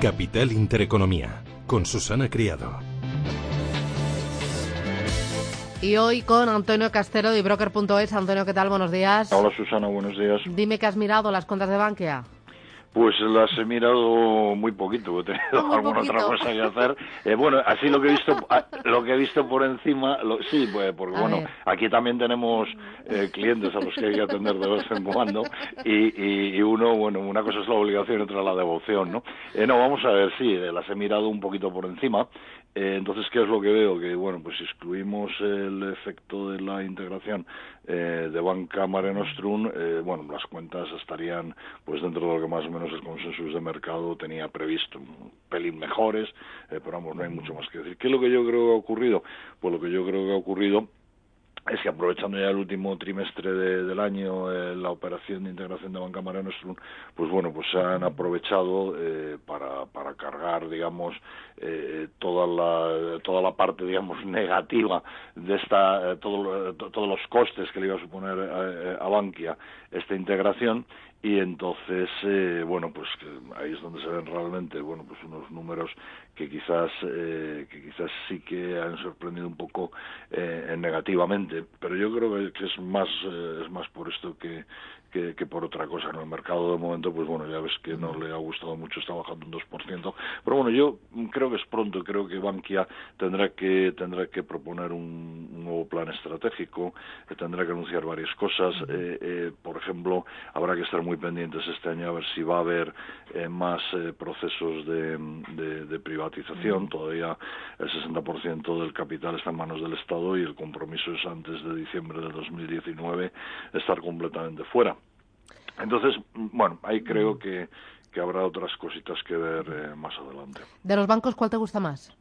Capital Intereconomía, con Susana Criado. Y hoy con Antonio Castero de Broker.es. Antonio, ¿qué tal? Buenos días. Hola Susana, buenos días. Dime que has mirado las cuentas de Bankia. Pues las he mirado muy poquito, he tenido Muy alguna poquito. otra cosa que hacer. Eh, bueno, así lo que he visto, a- lo que he visto por encima, lo- sí, pues porque A bueno, ver. aquí también tenemos eh, clientes a los que hay que atender de vez en cuando y, y, y uno, bueno, una cosa es la obligación y otra la devoción, ¿no? Eh, no, vamos a ver, sí, eh, las he mirado un poquito por encima. Eh, entonces, ¿qué es lo que veo? Que, bueno, pues si excluimos el efecto de la integración eh, de Banca Mare Nostrum, eh, bueno, las cuentas estarían pues dentro de lo que más o menos el consenso de mercado tenía previsto, un pelín mejores, eh, pero vamos, no hay mucho más que decir. ¿Qué es lo que yo creo que ha ocurrido? Pues lo que yo creo que ha ocurrido es que aprovechando ya el último trimestre de- del año eh, la operación de integración de Banca Mare Nostrum, pues bueno, pues se han aprovechado eh, para, para cargar, digamos, eh, toda la toda la parte, digamos, negativa de esta, eh, todo todos los costes que le iba a suponer eh, a Bankia esta integración y entonces eh, bueno pues ahí es donde se ven realmente bueno pues unos números que quizás eh, que quizás sí que han sorprendido un poco eh, negativamente. Pero yo creo que- que es más eh, es más por esto que, que que por otra cosa no el mercado de momento pues bueno ya ves que no le ha gustado mucho está bajando un 2% pero bueno yo creo que es pronto creo que Bankia tendrá que tendrá que proponer un, un nuevo plan estratégico eh, tendrá que anunciar varias cosas. Eh, eh, por ejemplo habrá que estar muy pendientes este año a ver si va a haber eh, más eh, procesos de, de- de privatización. Todavía el 60% del capital está en manos del Estado y el compromiso es antes de diciembre de 2019 estar completamente fuera entonces, bueno, ahí creo que, habrá otras cositas que ver eh, más adelante. De los bancos, ¿cuál te gusta más?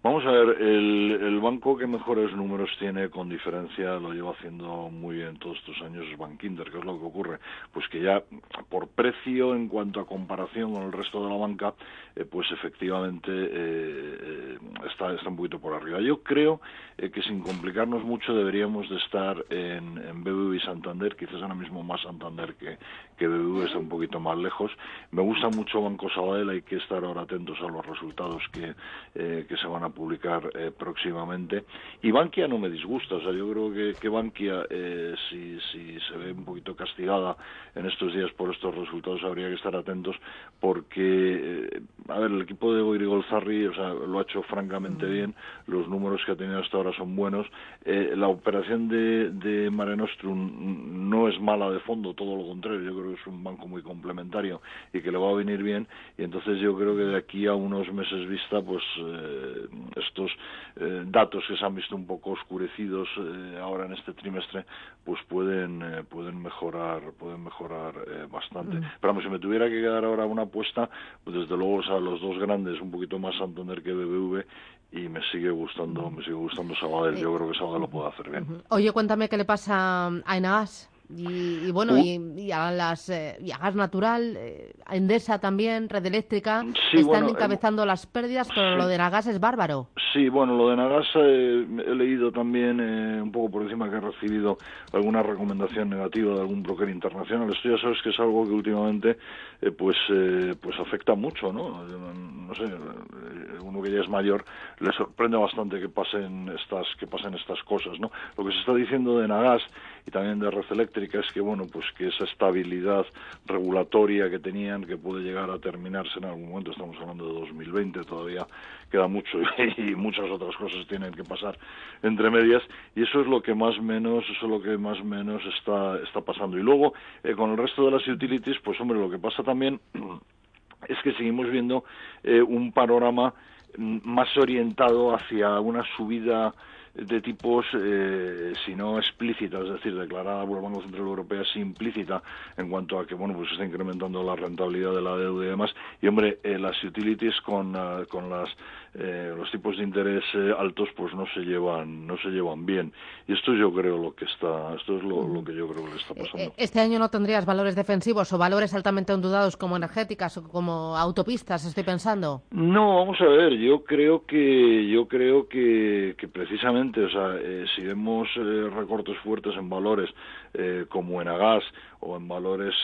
Vamos a ver, el, el banco que mejores números tiene con diferencia, lo lleva haciendo muy bien todos estos años, es Bankinter. ¿Qué es lo que ocurre? Pues que ya por precio, en cuanto a comparación con el resto de la banca, eh, pues efectivamente eh, eh, está, está un poquito por arriba. Yo creo que sin complicarnos mucho deberíamos de esestar en, en BBV y Santander, quizás ahora mismo más Santander que, que BBV está un poquito más lejos. Me gusta mucho Banco Sabadell, hay que estar ahora atentos a los resultados que, que se van a publicar eh, próximamente. Y Bankia no me disgusta, o sea, yo creo que, que Bankia, eh, si, si se ve un poquito castigada en estos días por estos resultados, habría que estar atentos porque, eh, a ver, el equipo de Boiri Golzarri, o sea, lo ha hecho francamente bien, los números que ha tenido hasta ahora son buenos. Eh, la operación de, de Mare Nostrum no es mala de fondo, todo lo contrario, yo creo que es un banco muy complementario y que le va a venir bien y entonces yo creo que de aquí a unos meses vista pues eh, estos eh, datos que se han visto un poco oscurecidos eh, ahora en este trimestre pues pueden eh, pueden mejorar pueden mejorar eh, bastante. Pero vamos, si me tuviera que quedar ahora una apuesta pues desde luego o sea, los dos grandes un poquito más Santander que BBV y me sigue gustando me sigue gustando Sabadell. Yo creo que Sabadell lo puede hacer bien. Oye, cuéntame qué le pasa a Enagas. Y, y bueno, Uh. y, y a las eh, y a Gas Natural, eh, Endesa también, Red Eléctrica, Sí, están bueno, encabezando las pérdidas, pero sí. lo de Nagas es bárbaro. Sí, bueno, lo de Nagasa eh, he leído también eh, un poco por encima que he recibido alguna recomendación negativa de algún broker internacional. Esto ya sabes que es algo que últimamente eh, pues eh, pues afecta mucho, ¿no? No sé, eh, uno que ya es mayor le sorprende bastante que pasen estas que pasen estas cosas, ¿no? Lo que se está diciendo de Nagas y también de Red Eléctrica es que bueno, pues que esa estabilidad regulatoria que tenían que puede llegar a terminarse en algún momento, estamos hablando de 2020, todavía queda mucho y muchas otras cosas tienen que pasar entre medias y eso es lo que más menos eso es lo que más menos está está pasando. Y luego eh, con el resto de las utilities pues hombre lo que pasa también es que seguimos viendo eh, un panorama mm, más orientado hacia una subida de tipos, eh, si no explícita, es decir, declarada por el Banco Central Europeo, sí implícita en cuanto a que, bueno, pues está incrementando la rentabilidad de la deuda y demás. Y, hombre, eh, las utilities con, uh, con las, eh, los tipos de interés eh, altos, pues no se llevan, no se llevan bien. Y esto yo creo lo que está, esto es lo, lo que yo creo que le está pasando. Eh, Este año no tendrías valores defensivos o valores altamente ondudados como energéticas o como autopistas, estoy pensando. No, vamos a ver, yo creo que yo creo que, que precisamente o sea, eh, si vemos eh, recortes fuertes en valores eh, como en Agas o en valores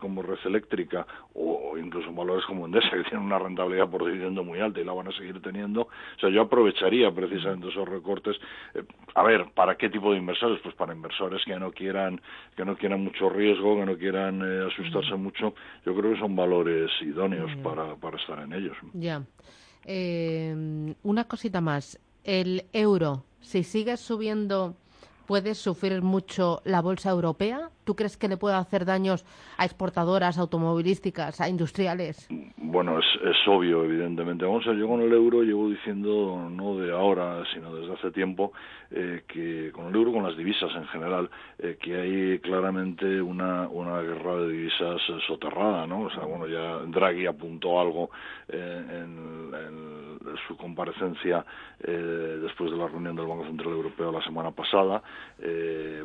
como Red Eléctrica o, incluso en valores como Endesa que tienen una rentabilidad por dividendo muy alta y la van a seguir teniendo, o sea, yo aprovecharía precisamente esos recortes. a ver, ¿para qué tipo de inversores? Pues para inversores que no quieran que no quieran mucho riesgo, que no quieran asustarse mucho. Yo creo que son valores idóneos para, para estar en ellos. Ya. una cosita más el euro, si sigue subiendo, puede sufrir mucho la bolsa europea? ¿Tú crees que le puede hacer daños a exportadoras automovilísticas, a industriales? Bueno, es, obvio, evidentemente. Vamos a ver, yo con el euro llevo diciendo, no de ahora, sino desde hace tiempo, eh, que con el euro, con las divisas en general, eh, que hay claramente una, una guerra de divisas soterrada, ¿no? O sea, bueno, ya Draghi apuntó algo eh, en, su comparecencia después de la reunión del Banco Central Europeo la semana pasada.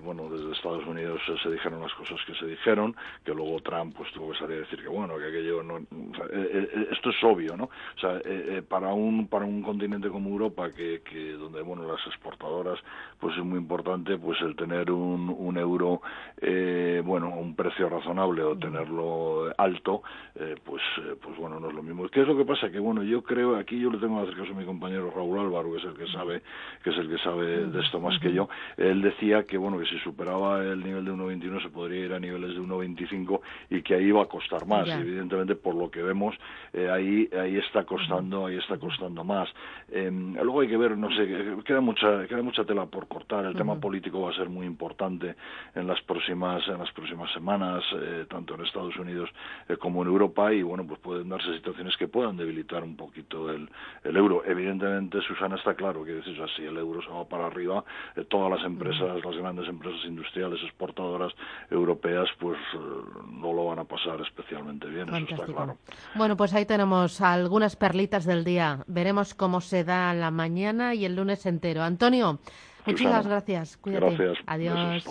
bueno, desde Estados Unidos se dijeron las cosas que se dijeron, que luego Trump pues tuvo que salir a decir que bueno, que aquello no, eh, eh, esto es obvio, ¿no? O sea, eh, para un para un continente como Europa que, que donde bueno las exportadoras pues es muy importante pues el tener un, un euro bueno un precio razonable o tenerlo alto pues pues bueno no es lo mismo. ¿Qué es lo que pasa? Que bueno yo creo aquí yo le tengo que hacer caso a mi compañero Raúl Álvaro que es el que sabe que es el que sabe de esto más que yo. Él decía que bueno que si superaba el nivel de 1.21 se podría ir a niveles de 1,25 y que ahí va a costar más. evidentemente, por lo que vemos, eh, ahí ahí está costando, ahí está costando más. Em, luego hay que ver, no sé, queda mucha queda mucha tela por cortar. El tema político va a ser muy importante en las próximas en las próximas semanas, eh, tanto en Estados Unidos eh, como en Europa y bueno, pues pueden darse situaciones que puedan debilitar un poquito el, el euro. Evidentemente, Susana está claro que si el euro se va para arriba, todas las empresas, las grandes empresas industriales exportadoras europeas pues eh, no lo van a pasar especialmente bien, eso está claro. Bueno, pues ahí tenemos algunas perlitas del día. Veremos cómo se da la mañana y el lunes entero. Antonio, muchísimas gracias. Cuídate. Gracias. Adiós.